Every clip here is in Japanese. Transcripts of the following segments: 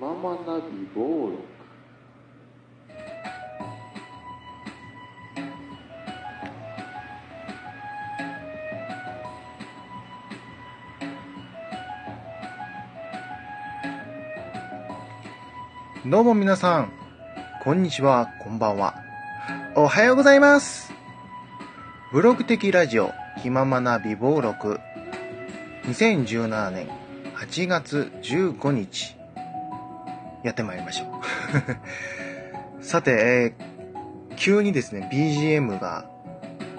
ままナビ暴録どうも皆さん、こんにちは、こんばんは。おはようございます。ブログ的ラジオ、気ままな美貌録。2017年8月15日、やってまいりましょう。さて、えー急にですね、BGM が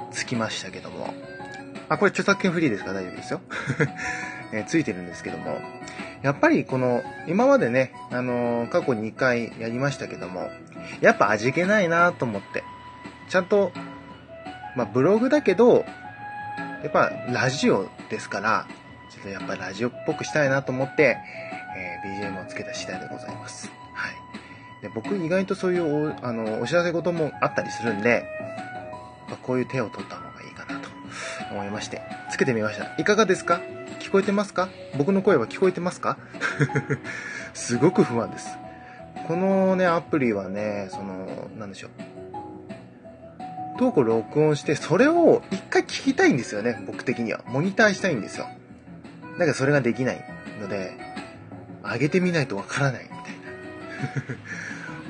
つきましたけども、あ、これ著作権フリーですか？大丈夫ですよ。えーついてるんですけども、やっぱりこの、今までね、あのー過去2回やりましたけども、やっぱ味気ないなと思って、ちゃんと、まあブログだけど、やっぱラジオですから、ちょっとやっぱラジオっぽくしたいなと思って、えー BGM をつけた次第でございます。はい。で僕意外とそういうおあのお知らせ事もあったりするんで、まあこういう手を取った方がいいかなと思いまして、つけてみました。いかがですか？聞こえてますか？僕の声は聞こえてますか？すごく不安です。このね、アプリはね、その、なんでしょう。トークを録音して、それを一回聞きたいんですよね、僕的には。モニターしたいんですよ。だからそれができないので、上げてみないとわからないみたいな。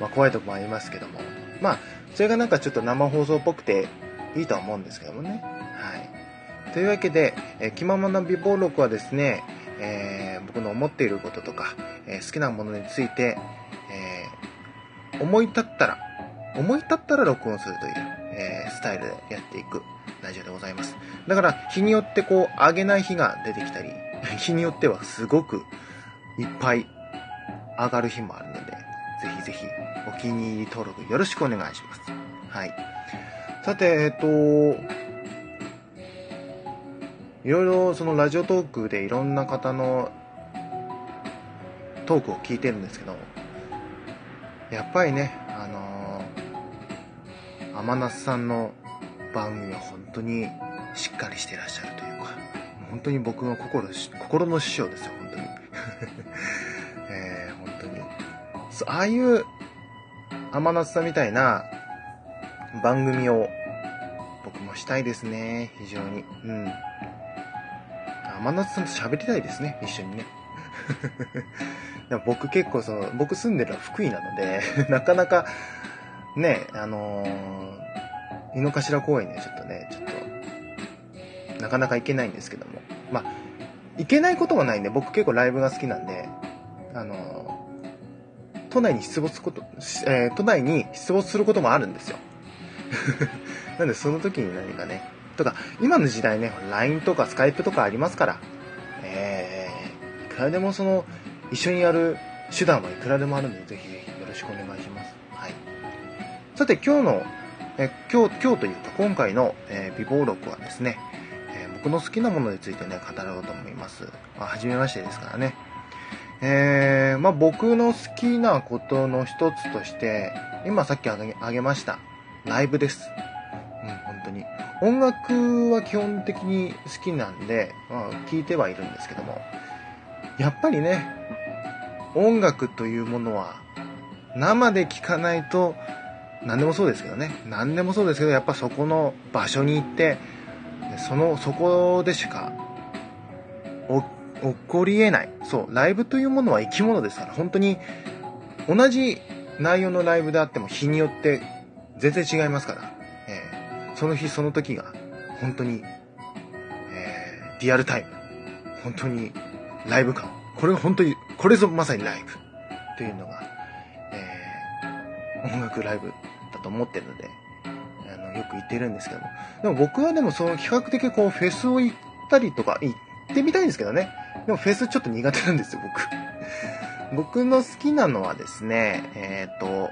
まあ怖いとこもありますけども。まあ、それがなんかちょっと生放送っぽくていいとは思うんですけどもね。はい。というわけで、えー気ままな美貌録はですね、えー僕の思っていることとか、えー好きなものについて、えー思い立ったら、思い立ったら録音するという、えースタイルでやっていくラジオでございます。だから、日によってこう、上げない日が出てきたり、日によってはすごくいっぱい上がる日もあるので、ぜひぜひお気に入り登録よろしくお願いします。はい。さて、えっと、いろいろそのラジオトークでいろんな方のトークを聞いてるんですけど、やっぱりね、あのー、天夏さんの番組は本当にしっかりしてらっしゃるというか、本当に僕の心、心の師匠ですよ、本当に。えー、本当に。そうああいう天夏さんみたいな番組を僕もしたいですね、非常に。うん。天夏さんと喋りたいですね、一緒にね。僕結構その、僕住んでるのは福井なので、なかなか、ね、あのー、井の頭公園にはちょっとね、ちょっと、なかなか行けないんですけども。まあ、行けないことはないんで、僕結構ライブが好きなんで、あの、都内に出没すること、えー都内に出没することもあるんですよ。なんでその時に何かね、とか、今の時代ね、LINE とか Skype とかありますから、えー、いくらでもその、一緒にやる手段はいくらでもあるので、ぜひぜひよろしくお願いします。はい。さて、今日の、え今日、今日というか今回の、えー美貌録はですね、僕の好きなものについてね、語ろうと思います。まあ、初めましてですからね。えー、まあ僕の好きなことの一つとして、今さっきあげあげました、ライブです。うん、本当に。音楽は基本的に好きなんで、まあ聞いてはいるんですけども、やっぱりね、音楽というものは生で聴かないと何でもそうですけどね何でもそうですけどやっぱそこの場所に行ってそのそこでしか起こり得ないそうライブというものは生き物ですから本当に同じ内容のライブであっても日によって全然違いますから、えーその日その時が本当に、えーリアルタイム本当にライブ感。これが本当に、これぞまさにライブというのが、えー音楽ライブだと思ってるので、よく言ってるんですけども。でも僕はでもその比較的こうフェスを行ったりとか、行ってみたいんですけどね。でもフェスちょっと苦手なんですよ、僕。僕の好きなのはですね、えっ、と、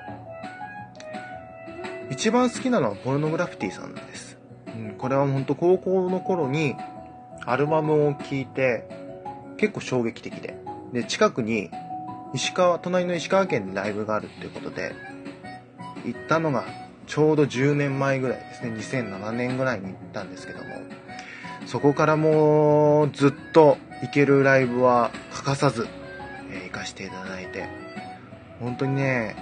一番好きなのはポルノグラフィティさんです。うん、これは本当高校の頃にアルバムを聴いて、結構衝撃的で。で、近くに、石川、隣の石川県でライブがあるっていうことで、行ったのがちょうど10年前ぐらいですね。2007年ぐらいに行ったんですけども、そこからもうずっと行けるライブは欠かさず、えー、行かせていただいて、本当にね、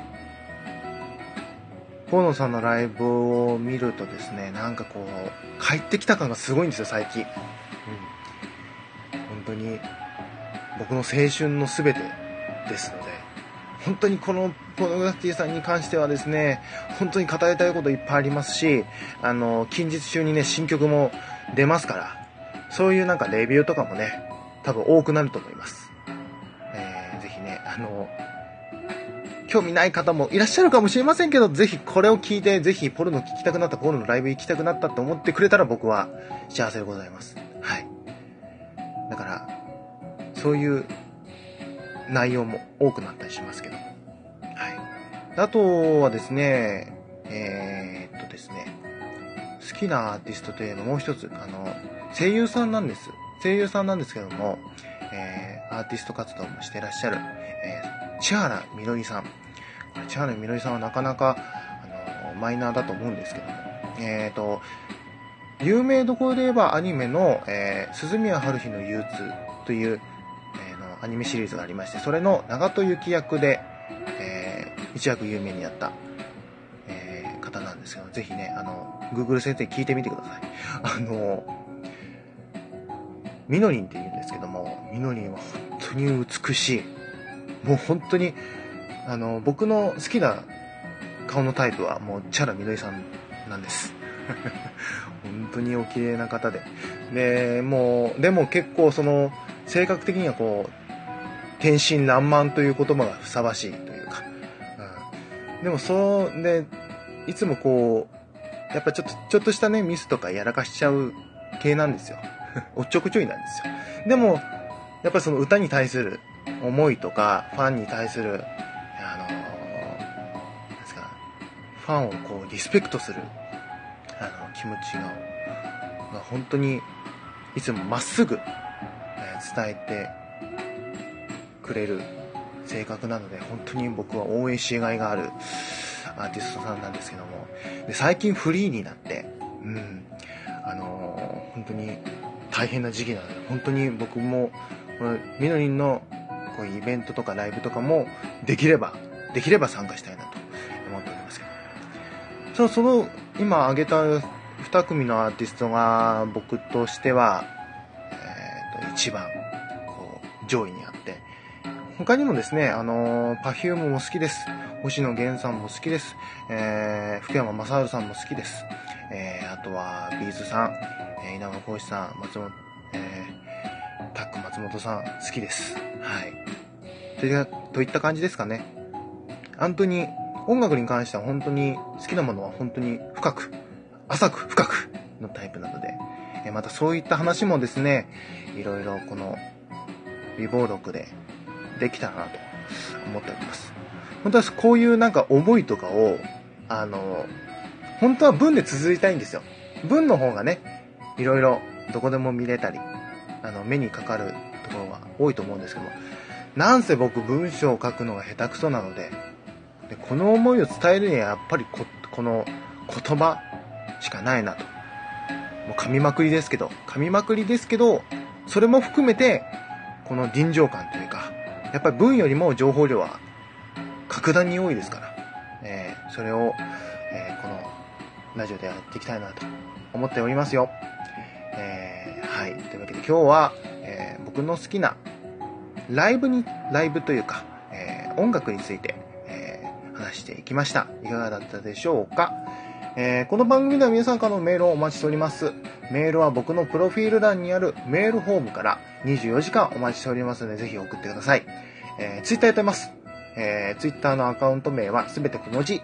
河野さんのライブを見るとですね、なんかこう、帰ってきた感がすごいんですよ、最近。うん。本当に、僕の青春の全てですので、本当にこのポノグラフィティさんに関してはですね、本当に語りたいこといっぱいありますし、あの、近日中にね、新曲も出ますから、そういうなんかレビューとかもね、多分多くなると思います。えー、ぜひね、あの、興味ない方もいらっしゃるかもしれませんけど、ぜひこれを聞いて、ぜひポルノ聞きたくなった、ポルノライブ行きたくなったって思ってくれたら僕は幸せでございます。はい。だから、そういう内容も多くなったりしますけど。はい。あとはですね、えー、っとですね、好きなアーティストといえばもう一つ、あの、声優さんなんです。声優さんなんですけども、えー、アーティスト活動もしてらっしゃる、えー、千原みのりさん。千原みのりさんはなかなか、あの、マイナーだと思うんですけども、えーと、有名どころで言えばアニメの、えー、鈴宮春日の憂鬱という、アニメシリーズがありまして、それの長戸幸役で、えー、一躍有名になった、えー、方なんですけど、ぜひね、あの、Google 先生聞いてみてください。あの、みのりんって言うんですけども、みのりんは本当に美しい。もう本当に、あの、僕の好きな顔のタイプはもうチャラみのりさんなんです。本当にお綺麗な方で。で、もう、でも結構その、性格的にはこう、天真爛漫という言葉がふさわしいというか、うん、でもそうでいつもこうやっぱちょっとちょっとしたねミスとかやらかしちゃう系なんですよ。おっちょこちょいなんですよ。でもやっぱその歌に対する思いとかファンに対するあのー、ですかファンをこうリスペクトするあの気持ちが、まあ、本当にいつもまっすぐ、えー、伝えてくれる性格なので、本当に僕は応援しがいがあるアーティストさんなんですけども、で最近フリーになって、うん、あのー、本当に大変な時期なので、本当に僕も、このみのりんのこういうイベントとかライブとかもできれば、できれば参加したいなと思っておりますけど。そその、今挙げた2組のアーティストが僕としては、えっ、ー、と、一番、こう、上位にあって、他にもですね、あのー、Perfume も好きです。星野源さんも好きです。えー、福山雅治さんも好きです。えー、あとは、ビーズさん、えー、稲葉浩志さん、松本、えー、タック松本さん、好きです。はい。といったといった感じですかね。本当に、音楽に関しては本当に好きなものは本当に深く、浅く深くのタイプなので、えまたそういった話もですね、いろいろこの、美貌録でできたらなと思っております。本当はこういうなんか思いとかを、あの、本当は文で綴りたいんですよ。文の方がね、いろいろどこでも見れたり、あの、目にかかるところが多いと思うんですけども、なんせ僕文章を書くのが下手くそなので、でこの思いを伝えるにはやっぱりここの言葉しかないなと。もう噛みまくりですけど、噛みまくりですけど、それも含めて、この臨場感と、やっぱり文よりも情報量は格段に多いですから、えー、それを、えー、このラジオでやっていきたいなと思っておりますよ。えー、はい。というわけで今日は、えー、僕の好きなライブに、ライブというか、えー、音楽について、えー、話していきました。いかがだったでしょうか？えー、この番組では皆さんからのメールをお待ちしております。メールは僕のプロフィール欄にあるメールフォームから24時間お待ちしておりますので、ぜひ送ってください。えー、ツイッターやってます。えー、ツイッターのアカウント名はすべて小文字、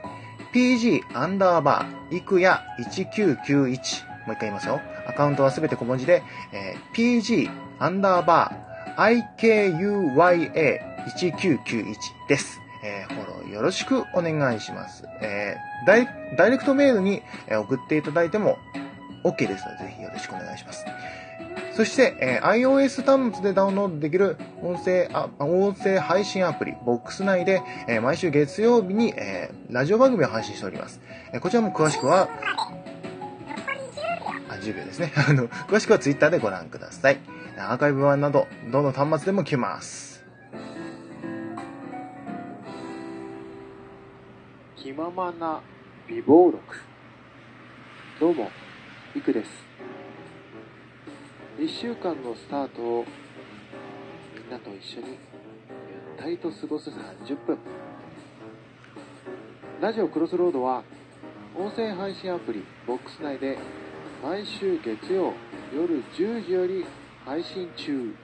pg アンダーバー、いくや1991。もう一回言いますよ。アカウントはすべて小文字で、えー、pg アンダーバー、ikuya1991 です。えー、よろしくお願いします。えー、ダイダイレクトメールに送っていただいても OK ですので、ぜひよろしくお願いします。そして、えー、iOS 端末でダウンロードできる音声あ音声配信アプリ、ボックス内で、えー、毎週月曜日に、えー、ラジオ番組を配信しております。えこちらも詳しくは、あ、10秒ですね。あの、詳しくは Twitter でご覧ください。アーカイブ版など、どの端末でも聞けます。気ままな美貌録。どうもいくです。1週間のスタートをみんなと一緒にゆったりと過ごす30分。ラジオクロスロードは音声配信アプリボックス内で毎週月曜夜10時より配信中。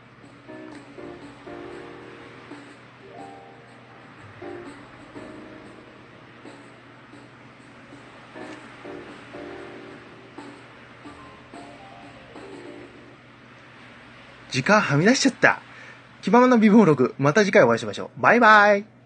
時間はみ出しちゃった。気ままな微分録、また次回お会いしましょう。バイバイ。